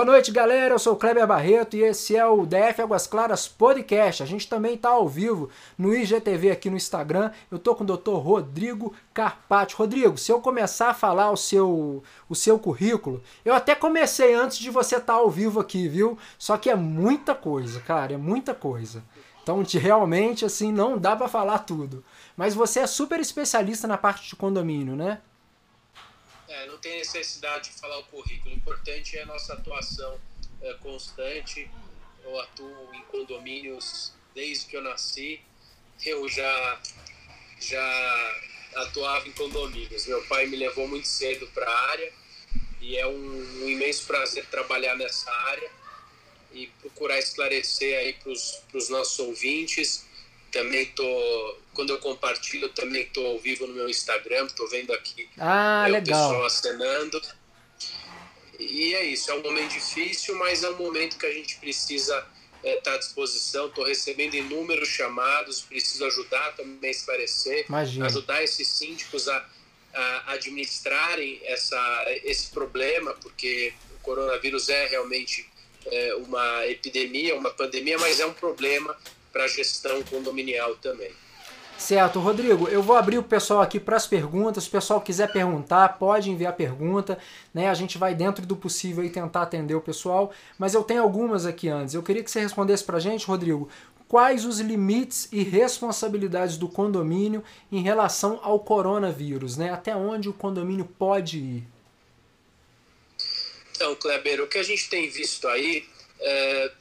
Boa noite, galera. Eu sou o Kleber Barreto e esse é o DF Águas Claras Podcast. A gente também está ao vivo no IGTV aqui no Instagram. Eu tô com o Dr. Rodrigo Carpati. Rodrigo, se eu começar a falar o seu, o seu currículo, eu até comecei antes de você estar tá ao vivo aqui, viu? Só que é muita coisa, cara, é muita coisa. Então, realmente, assim, não dá para falar tudo. Mas você é super especialista na parte de condomínio, né? É, não tem necessidade de falar o currículo. O importante é a nossa atuação é, constante. Eu atuo em condomínios desde que eu nasci. Eu já, já atuava em condomínios. Meu pai me levou muito cedo para a área e é um, um imenso prazer trabalhar nessa área e procurar esclarecer aí para os nossos ouvintes também tô quando eu compartilho também tô ao vivo no meu Instagram tô vendo aqui ah, é, legal. o pessoal acenando e é isso é um momento difícil mas é um momento que a gente precisa estar é, tá à disposição estou recebendo inúmeros chamados preciso ajudar também a esclarecer Imagina. ajudar esses síndicos a, a administrarem essa esse problema porque o coronavírus é realmente é, uma epidemia uma pandemia mas é um problema para a gestão condominial também. Certo, Rodrigo, eu vou abrir o pessoal aqui para as perguntas. Se o pessoal quiser perguntar, pode enviar pergunta, né? A gente vai dentro do possível e tentar atender o pessoal, mas eu tenho algumas aqui antes. Eu queria que você respondesse para a gente, Rodrigo, quais os limites e responsabilidades do condomínio em relação ao coronavírus, né? Até onde o condomínio pode ir? Então, Kleber, o que a gente tem visto aí, é,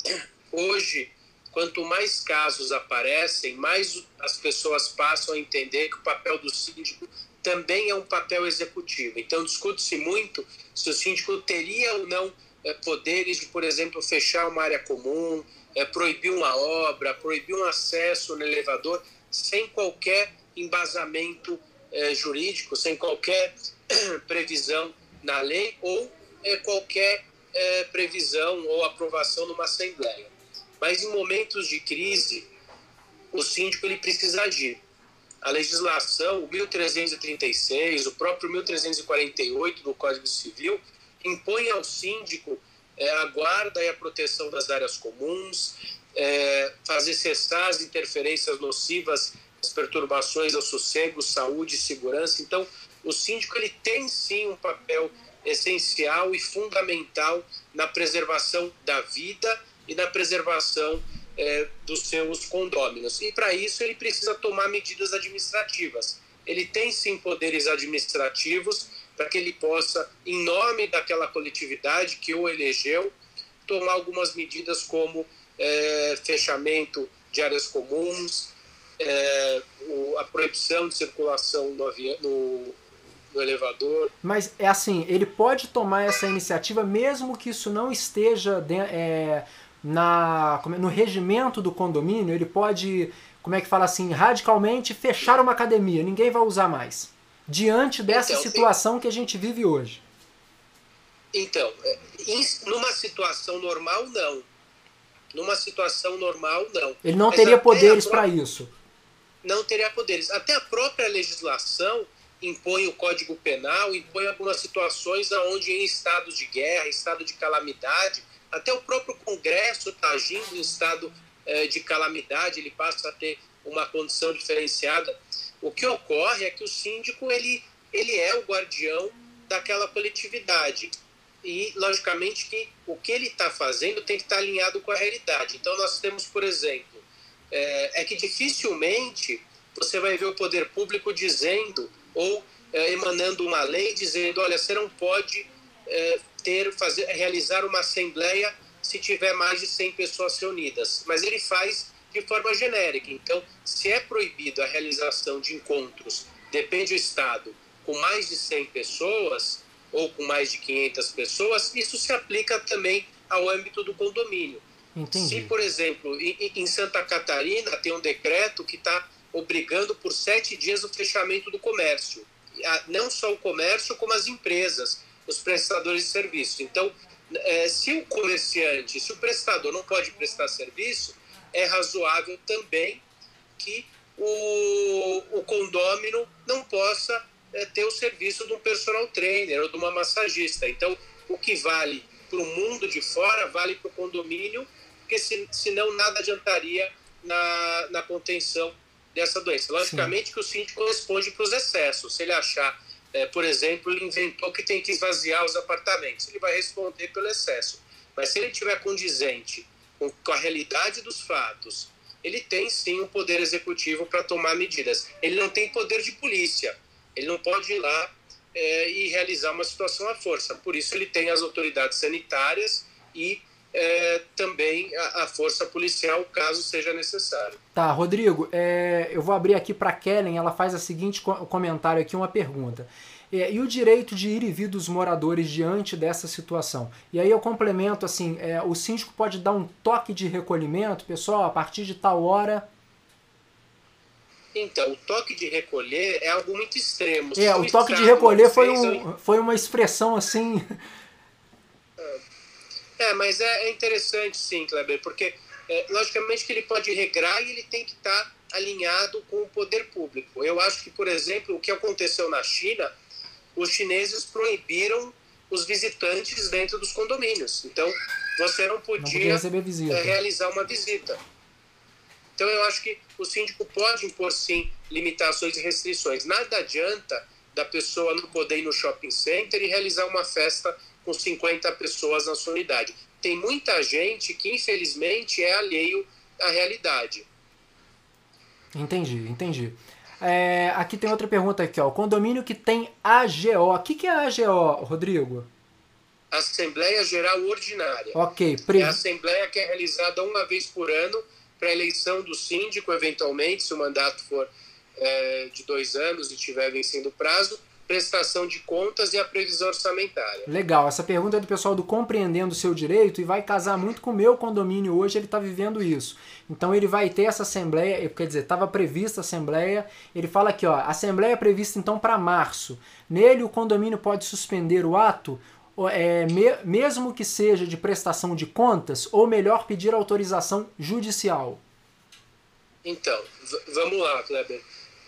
hoje quanto mais casos aparecem, mais as pessoas passam a entender que o papel do síndico também é um papel executivo. Então, discute-se muito se o síndico teria ou não é, poderes de, por exemplo, fechar uma área comum, é, proibir uma obra, proibir um acesso no elevador, sem qualquer embasamento é, jurídico, sem qualquer previsão na lei ou qualquer previsão ou aprovação numa assembleia. Mas em momentos de crise, o síndico ele precisa agir. A legislação, o 1336, o próprio 1348 do Código Civil, impõe ao síndico é, a guarda e a proteção das áreas comuns, é, fazer cessar as interferências nocivas, as perturbações ao sossego, saúde e segurança. Então, o síndico ele tem sim um papel essencial e fundamental na preservação da vida e na preservação é, dos seus condôminos. E para isso ele precisa tomar medidas administrativas. Ele tem sim poderes administrativos para que ele possa, em nome daquela coletividade que o elegeu, tomar algumas medidas como é, fechamento de áreas comuns, é, o, a proibição de circulação no, no, no elevador. Mas é assim, ele pode tomar essa iniciativa mesmo que isso não esteja de, é, na, é, no regimento do condomínio, ele pode, como é que fala assim, radicalmente fechar uma academia, ninguém vai usar mais. Diante dessa então, situação que a gente vive hoje. Então, é, numa situação normal, não. Numa situação normal, não. Ele não Mas teria poderes para isso. Não teria poderes. Até a própria legislação impõe o Código Penal, impõe algumas situações onde em estado de guerra, estado de calamidade, até o próprio Congresso está agindo em estado eh, de calamidade, ele passa a ter uma condição diferenciada. O que ocorre é que o síndico ele, ele é o guardião daquela coletividade. E, logicamente, que o que ele está fazendo tem que estar tá alinhado com a realidade. Então, nós temos, por exemplo, é, é, que dificilmente você vai ver o poder público dizendo ou é, emanando uma lei dizendo: olha, você não pode é, ter, fazer, realizar uma assembleia se tiver mais de 100 pessoas reunidas, mas ele faz de forma genérica. Então, se é proibido a realização de encontros, depende do Estado, com mais de 100 pessoas ou com mais de 500 pessoas, isso se aplica também ao âmbito do condomínio. Entendi. Se, por exemplo, em Santa Catarina tem um decreto que está obrigando por sete dias o fechamento do comércio. Não só o comércio, como as empresas os prestadores de serviço. Então, é, se o comerciante, se o prestador não pode prestar serviço, é razoável também que o, o condômino não possa é, ter o serviço de um personal trainer ou de uma massagista. Então, o que vale para o mundo de fora, vale para o condomínio, porque se, senão nada adiantaria na, na contenção dessa doença. Logicamente Sim. que o síndico responde para os excessos. Se ele achar, é, por exemplo, ele inventou que tem que esvaziar os apartamentos, ele vai responder pelo excesso. Mas se ele tiver condizente com, a realidade dos fatos, ele tem sim um poder executivo para tomar medidas. Ele não tem poder de polícia. Ele não pode ir lá é, e realizar uma situação à força. Por isso ele tem as autoridades sanitárias e é, também a, a, força policial, caso seja necessário. Tá, Rodrigo, é, eu vou abrir aqui para Kellen, ela faz o seguinte comentário aqui, uma pergunta. É, e o direito de ir e vir dos moradores diante dessa situação? E aí eu complemento assim, é, o síndico pode dar um toque de recolhimento, pessoal, a partir de tal hora então, o toque de recolher é algo muito extremo. É, o toque de recolher foi, um, foi uma expressão assim. É, mas é, é interessante sim, Kleber, porque é, logicamente que ele pode regrar e ele tem que estar tá alinhado com o poder público. Eu acho que, por exemplo, o que aconteceu na China, os chineses proibiram os visitantes dentro dos condomínios. Então, você não podia, não podia realizar uma visita. Então, eu acho que o síndico pode impor, sim, limitações e restrições. Nada adianta da pessoa não poder ir no shopping center e realizar uma festa com 50 pessoas na sua unidade. Tem muita gente que, infelizmente, é alheio à realidade. Entendi, entendi. É, aqui tem outra pergunta aqui, ó. O condomínio que tem AGO. O que, que é AGO, Rodrigo? Assembleia Geral Ordinária. Ok. Pre... É a assembleia que é realizada uma vez por ano para eleição do síndico, eventualmente, se o mandato for é, de dois anos e estiver vencendo o prazo, prestação de contas e a previsão orçamentária. Legal, essa pergunta é do pessoal do Compreendendo o Seu Direito e vai casar muito com o meu condomínio hoje, ele está vivendo isso. Então ele vai ter essa assembleia, quer dizer, estava prevista a assembleia, ele fala aqui, ó, assembleia prevista então para março. Nele o condomínio pode suspender o ato é, me, mesmo que seja de prestação de contas, ou melhor, pedir autorização judicial? Então, vamos lá, Kleber.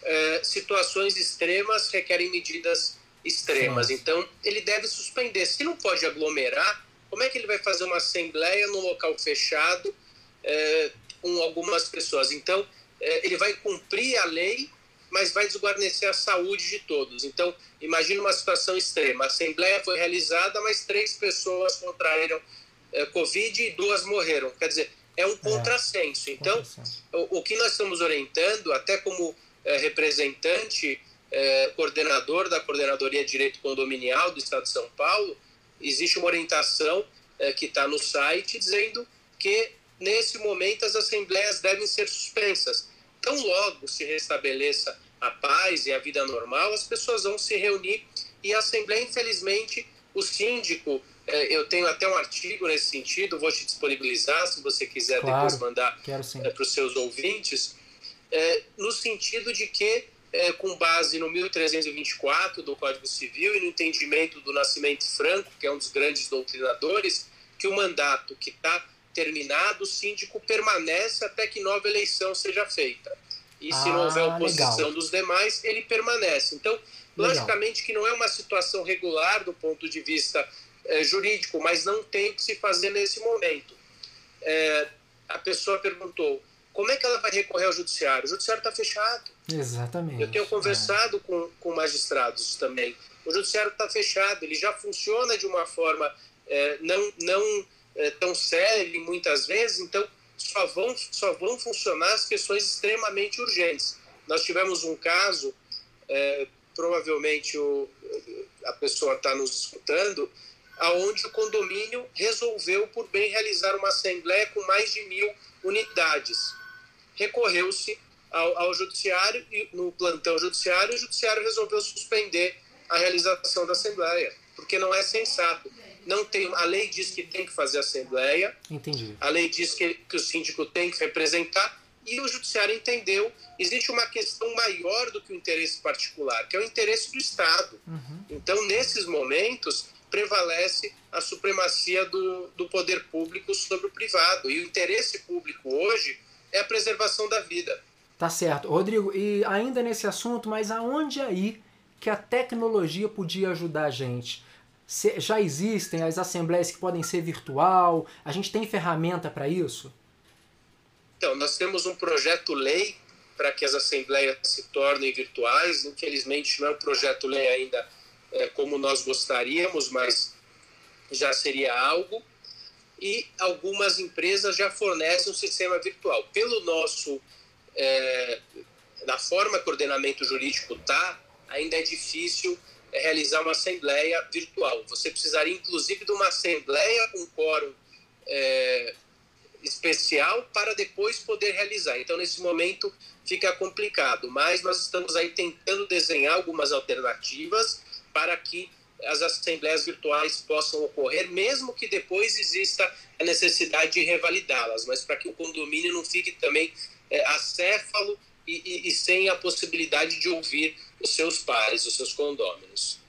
É, situações extremas requerem medidas extremas. Então, ele deve suspender. Se não pode aglomerar, como é que ele vai fazer uma assembleia num local fechado é, com algumas pessoas? Então, é, ele vai cumprir a lei mas vai desguarnecer a saúde de todos. Então, imagine uma situação extrema. A assembleia foi realizada, mas três pessoas contraíram é, Covid e duas morreram. Quer dizer, é um é, contrassenso. Então, o, o, que nós estamos orientando, até como representante, coordenador da Coordenadoria de Direito Condominial do Estado de São Paulo, existe uma orientação que está no site dizendo que, nesse momento, as assembleias devem ser suspensas. Tão logo se restabeleça a paz e a vida normal, as pessoas vão se reunir e a Assembleia, infelizmente, o síndico, eu tenho até um artigo nesse sentido, vou te disponibilizar se você quiser claro, depois mandar para os seus ouvintes, é, no sentido de que, é, com base no 1324 do Código Civil e no entendimento do Nascimento Franco, que é um dos grandes doutrinadores, que o mandato que está terminado, o síndico permanece até que nova eleição seja feita. E se ah, não houver oposição legal. dos demais, ele permanece. Então, logicamente que não é uma situação regular do ponto de vista é, jurídico, mas não tem que se fazer nesse momento. É, a pessoa perguntou, como é que ela vai recorrer ao judiciário? O judiciário está fechado. Exatamente. Eu tenho conversado é. com, com magistrados também. O judiciário está fechado, ele já funciona de uma forma é, não, não é, tão sério muitas vezes, então só vão, só vão funcionar as questões extremamente urgentes. Nós tivemos um caso, é, provavelmente o, a pessoa está nos escutando, aonde o condomínio resolveu por bem realizar uma assembleia com mais de mil unidades. Recorreu-se ao, ao judiciário e no plantão judiciário, o judiciário resolveu suspender a realização da assembleia, porque não é sensato não tem, a lei diz que tem que fazer assembleia. Entendi. A lei diz que, que o síndico tem que representar e o judiciário entendeu existe uma questão maior do que o interesse particular, que é o interesse do Estado. Uhum. Então, nesses momentos, prevalece a supremacia do, do poder público sobre o privado. E o interesse público hoje é a preservação da vida. Tá certo. Rodrigo, e ainda nesse assunto, mas aonde aí que a tecnologia podia ajudar a gente? já existem as assembleias que podem ser virtual? A gente tem ferramenta para isso? Então, nós temos um projeto-lei para que as assembleias se tornem virtuais. Infelizmente, não é um projeto-lei ainda é, como nós gostaríamos, mas já seria algo. E algumas empresas já fornecem um sistema virtual. Pelo nosso, é, na forma que o ordenamento jurídico está, ainda é difícil é, realizar uma assembleia virtual. Você precisaria, inclusive, de uma assembleia com quórum é, especial para depois poder realizar. Então, nesse momento, fica complicado, mas nós estamos aí tentando desenhar algumas alternativas para que as assembleias virtuais possam ocorrer, mesmo que depois exista a necessidade de revalidá-las, mas para que o condomínio não fique também é, acéfalo e, e, e sem a possibilidade de ouvir os seus pares, os seus condôminos.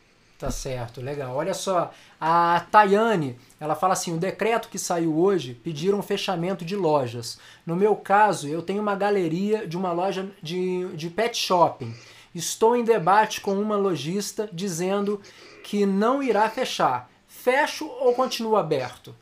Tá certo, legal. Olha só, a Tayane, ela fala assim: o decreto que saiu hoje pediram um fechamento de lojas. No meu caso, eu tenho uma galeria de uma loja de, de pet shopping. Estou em debate com uma lojista dizendo que não irá fechar. Fecho ou continuo aberto?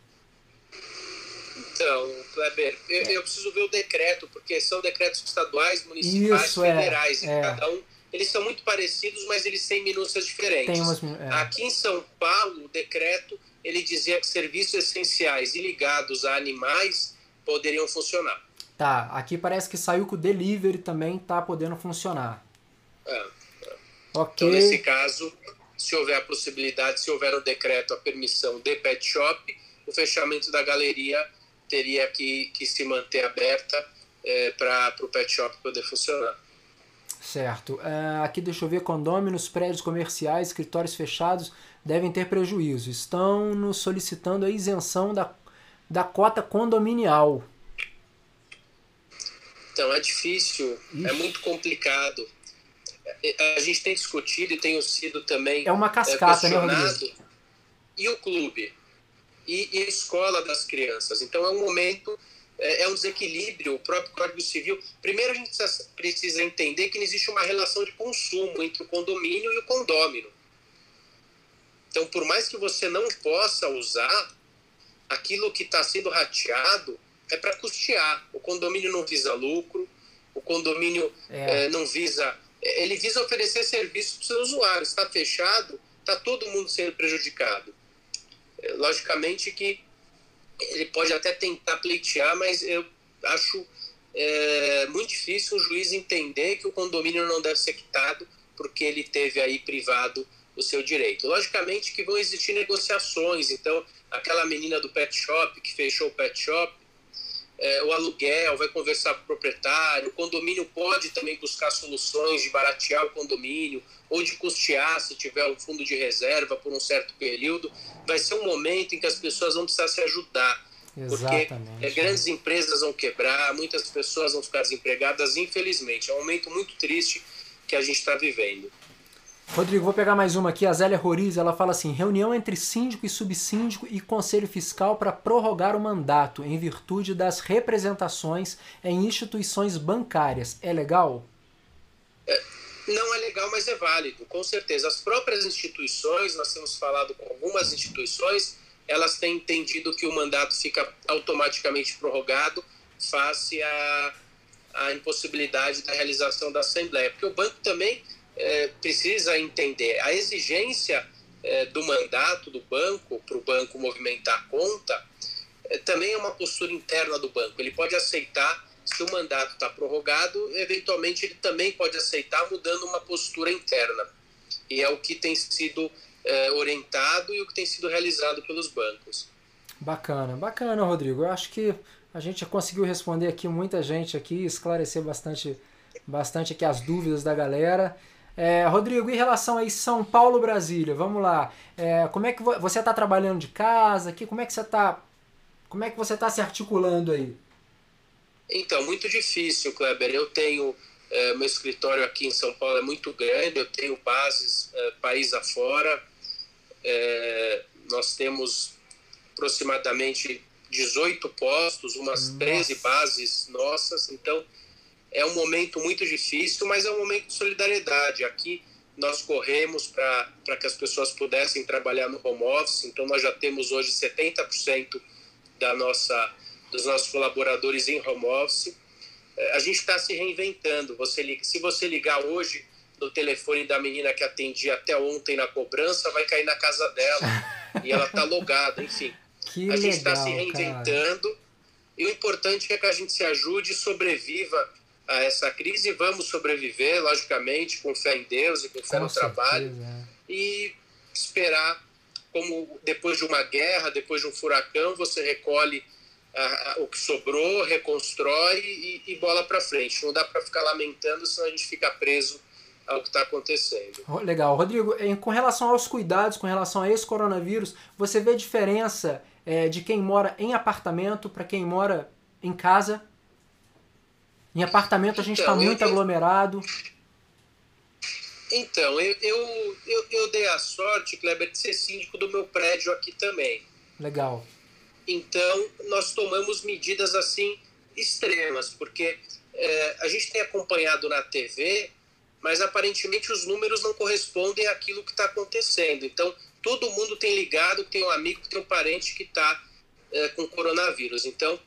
Então, Kleber, eu, eu, preciso ver o decreto, porque são decretos estaduais, municipais, Isso, é, federais, é, e é. cada um eles são muito parecidos, mas eles têm minúcias diferentes. Umas, é. Aqui em São Paulo, o decreto ele dizia que serviços essenciais e ligados a animais poderiam funcionar. Tá, aqui parece que saiu que o delivery também está podendo funcionar. É, é. Ok. Então, nesse caso, se houver a possibilidade, se houver o decreto, a permissão de pet shop, o fechamento da galeria teria que, que se manter aberta é, para o pet shop poder funcionar. Certo. Uh, aqui deixa eu ver, condôminos, prédios comerciais, escritórios fechados devem ter prejuízo. Estão nos solicitando a isenção da, da cota condominial. Então é difícil, Ixi. é muito complicado. A gente tem discutido e tem sido também. É uma cascata, é, né? E o clube? E, e a escola das crianças? Então é um momento é, é um desequilíbrio, o próprio Código Civil. Primeiro, a gente precisa entender que não existe uma relação de consumo entre o condomínio e o condômino. Então, por mais que você não possa usar, aquilo que está sendo rateado é para custear. O condomínio não visa lucro, o condomínio é. É, não visa. Ele visa oferecer serviço para os seus usuários. Está fechado, está todo mundo sendo prejudicado. É, logicamente que ele pode até tentar pleitear, mas eu acho é, muito difícil o juiz entender que o condomínio não deve ser quitado porque ele teve aí privado o seu direito. Logicamente que vão existir negociações, então aquela menina do pet shop que fechou o pet shop, é, o aluguel, vai conversar com o proprietário, o condomínio pode também buscar soluções de baratear o condomínio ou de custear se tiver um fundo de reserva por um certo período. Vai ser um momento em que as pessoas vão precisar se ajudar. Exatamente. Porque é, grandes empresas vão quebrar, muitas pessoas vão ficar desempregadas, infelizmente. É um momento muito triste que a gente está vivendo. Rodrigo, vou pegar mais uma aqui. A Zélia Roriz, ela fala assim: reunião entre síndico e subsíndico e conselho fiscal para prorrogar o mandato em virtude das representações em instituições bancárias. É legal? É, não é legal, mas é válido, com certeza. As próprias instituições, nós temos falado com algumas instituições, elas têm entendido que o mandato fica automaticamente prorrogado face à, à impossibilidade da realização da Assembleia. Porque o banco também é, precisa entender a exigência é, do mandato do banco para o banco movimentar a conta é, também é uma postura interna do banco. Ele pode aceitar se o mandato está prorrogado, eventualmente ele também pode aceitar mudando uma postura interna. E é o que tem sido é, orientado e o que tem sido realizado pelos bancos. Bacana, bacana, Rodrigo. Eu acho que a gente conseguiu responder aqui muita gente aqui, esclarecer bastante, bastante aqui as dúvidas da galera. É, Rodrigo, em relação aí São Paulo, Brasília, vamos lá. É, como é que você está trabalhando de casa aqui? Como é que você está? Como é que você está se articulando aí? Então, muito difícil, Kleber. Eu tenho é, meu escritório aqui em São Paulo é muito grande. Eu tenho bases é, país afora. É, nós temos aproximadamente 18 postos, umas Nossa. 13 bases nossas. Então, é um momento muito difícil, mas é um momento de solidariedade. Aqui nós corremos para que as pessoas pudessem trabalhar no home office, então nós já temos hoje 70% da nossa, dos nossos colaboradores em home office. É, a gente está se reinventando. Você, se você ligar hoje no telefone da menina que atendia até ontem na cobrança, vai cair na casa dela e ela está logada, enfim. Que a gente está se reinventando cara. e o importante é que a gente se ajude e sobreviva a essa crise. Vamos sobreviver, logicamente, com fé em Deus e com fé Com no trabalho certeza, é. e esperar como depois de uma guerra, depois de um furacão, você recolhe ah, o que sobrou, reconstrói e, e bola para frente. Não dá para ficar lamentando, senão a gente fica preso ao que está acontecendo. Legal. Rodrigo, em- com relação aos cuidados, com relação a esse coronavírus, você vê diferença é, de quem mora em apartamento para quem mora em casa? Em apartamento a gente está Então, muito eu- aglomerado. Então, eu, eu, eu, eu dei a sorte, Kleber, de ser síndico do meu prédio aqui também. Legal. Então, nós tomamos medidas assim extremas, porque é, a gente tem acompanhado na TV, mas aparentemente os números não correspondem àquilo que está acontecendo. Então, todo mundo tem ligado tem um amigo, tem um parente que está com coronavírus. Então,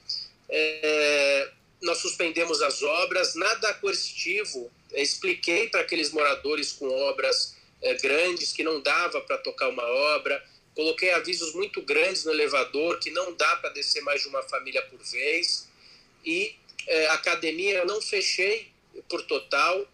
é, nós suspendemos as obras, nada coercitivo. Expliquei para aqueles moradores com obras é, grandes que não dava para tocar uma obra. Coloquei avisos muito grandes no elevador que não dá para descer mais de uma família por vez. E é, academia eu não fechei por total.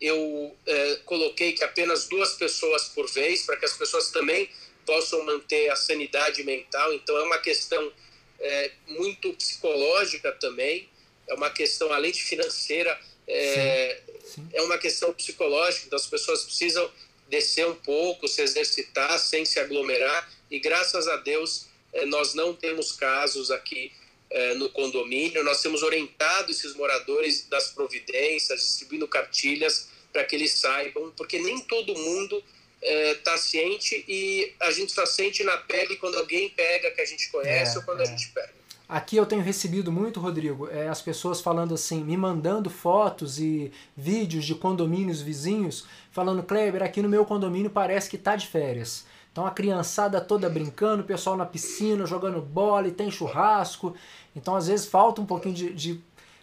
Eu é, coloquei que apenas duas pessoas por vez, para que as pessoas também possam manter a sanidade mental. Então é uma questão é, muito psicológica também. É uma questão, além de financeira, é, Sim. é uma questão psicológica. Então as pessoas precisam descer um pouco, se exercitar sem se aglomerar. E graças a Deus eh, nós não temos casos aqui eh, no condomínio. Nós temos orientado esses moradores das providências, distribuindo cartilhas para que eles saibam, porque nem todo mundo está ciente e a gente só sente na pele quando alguém pega que a gente conhece É, ou quando é. a gente pega. Aqui eu tenho recebido muito, Rodrigo, é, as pessoas falando assim, me mandando fotos e vídeos de condomínios vizinhos, falando, Kleber, aqui no meu condomínio parece que tá de férias. Então a criançada toda brincando, o pessoal na piscina, jogando bola e tem churrasco. Então às vezes falta um pouquinho de, de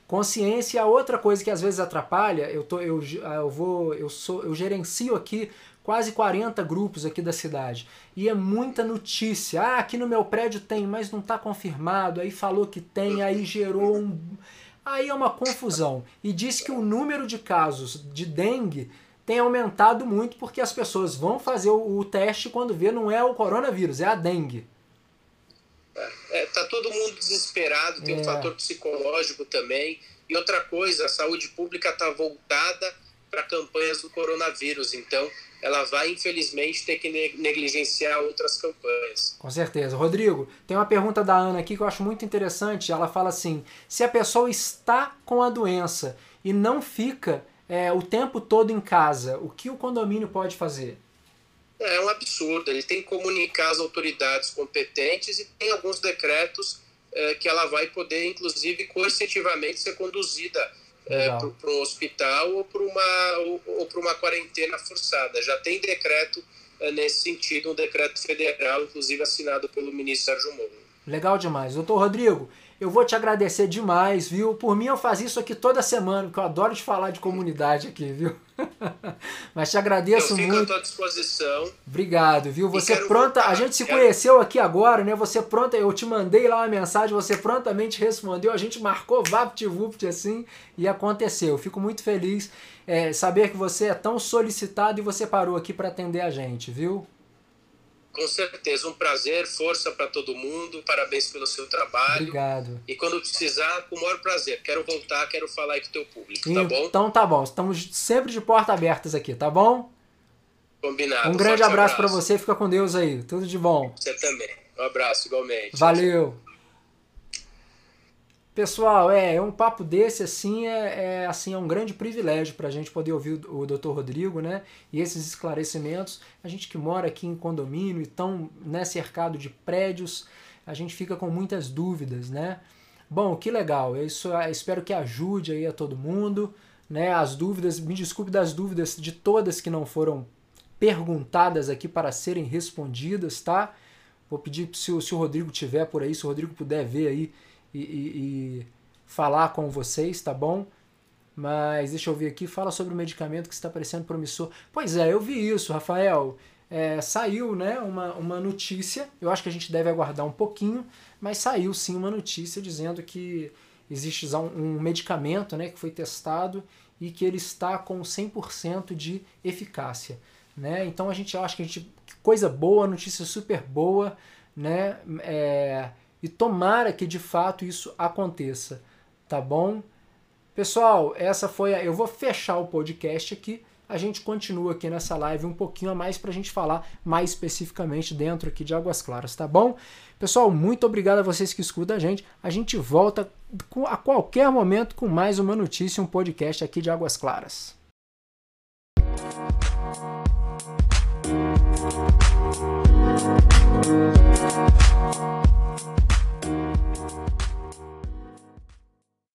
consciência. E a outra coisa que às vezes atrapalha, eu, tô, eu, eu vou, eu sou, eu gerencio aqui quase 40 grupos aqui da cidade. E é muita notícia. Ah, aqui no meu prédio tem, mas não está confirmado. Aí falou que tem, aí gerou um. Aí é uma confusão. E diz que o número de casos de dengue tem aumentado muito porque as pessoas vão fazer o, o teste quando vê não é o coronavírus, é a dengue. É, tá todo mundo desesperado, tem É. um fator psicológico também. E outra coisa, a saúde pública está voltada para campanhas do coronavírus, então ela vai infelizmente ter que ne- negligenciar outras campanhas. Com certeza. Rodrigo, tem uma pergunta da Ana aqui que eu acho muito interessante. Ela fala assim: se a pessoa está com a doença e não fica é, o tempo todo em casa, o que o condomínio pode fazer? É um absurdo, ele tem que comunicar às autoridades competentes e tem alguns decretos eh, que ela vai poder, inclusive, coercitivamente ser conduzida Legal. para um hospital ou para uma, ou, ou pra uma quarentena forçada. Já tem decreto eh, nesse sentido, um decreto federal, inclusive assinado pelo ministro Sérgio Moro. Legal demais. Doutor Rodrigo, eu vou te agradecer demais, viu? Por mim eu fazia isso aqui toda semana, porque eu adoro te falar de comunidade aqui, viu? Mas te agradeço Eu fico à muito. tua disposição. Obrigado, viu? Você pronta. voltar, A gente se quero- conheceu aqui agora, né? Você pronta. Eu te mandei lá uma mensagem, você prontamente respondeu. A gente marcou VaptVupt assim e aconteceu. Eu Fico muito feliz é, saber que você é tão solicitado e você parou aqui para atender a gente, viu? Com certeza, um prazer, força para todo mundo, parabéns pelo seu trabalho. Obrigado. E quando precisar, com o maior prazer. Quero voltar, quero falar aí com o teu público, tá bom? Então tá bom. Estamos sempre de porta abertas aqui, tá bom? Combinado. Um grande Forte abraço para você. Fica com Deus aí. Tudo de bom. Você também. Um abraço, igualmente. Valeu. Pessoal, é, é um papo desse assim é, é assim é um grande privilégio para a gente poder ouvir o, Dr. Rodrigo, né? E esses esclarecimentos. A gente que mora aqui em condomínio e tão né, cercado de prédios, a gente fica com muitas dúvidas, né? Bom, que legal. Isso espero que ajude aí a todo mundo, né? As dúvidas, me desculpe das dúvidas de todas que não foram perguntadas aqui para serem respondidas, tá? Vou pedir se se o Rodrigo tiver por aí, se o Rodrigo puder ver aí e, e, e falar com vocês, tá bom? Mas deixa eu ver aqui, fala sobre o medicamento que está parecendo promissor. Pois é, eu vi isso, Rafael. É, saiu né, uma, uma notícia, eu acho que a gente deve aguardar um pouquinho, mas saiu sim uma notícia dizendo que existe um, um medicamento né, que foi testado e que ele está com 100% de eficácia. Né? Então a gente acha que a gente coisa boa, notícia super boa, né? É, e tomara que de fato isso aconteça, tá bom? Pessoal, essa foi a. Eu vou fechar o podcast aqui. A gente continua aqui nessa live um pouquinho a mais para a gente falar mais especificamente dentro aqui de Águas Claras, tá bom? Pessoal, muito obrigado a vocês que escutam a gente. A gente volta a qualquer momento com mais uma notícia, um podcast aqui de Águas Claras. Música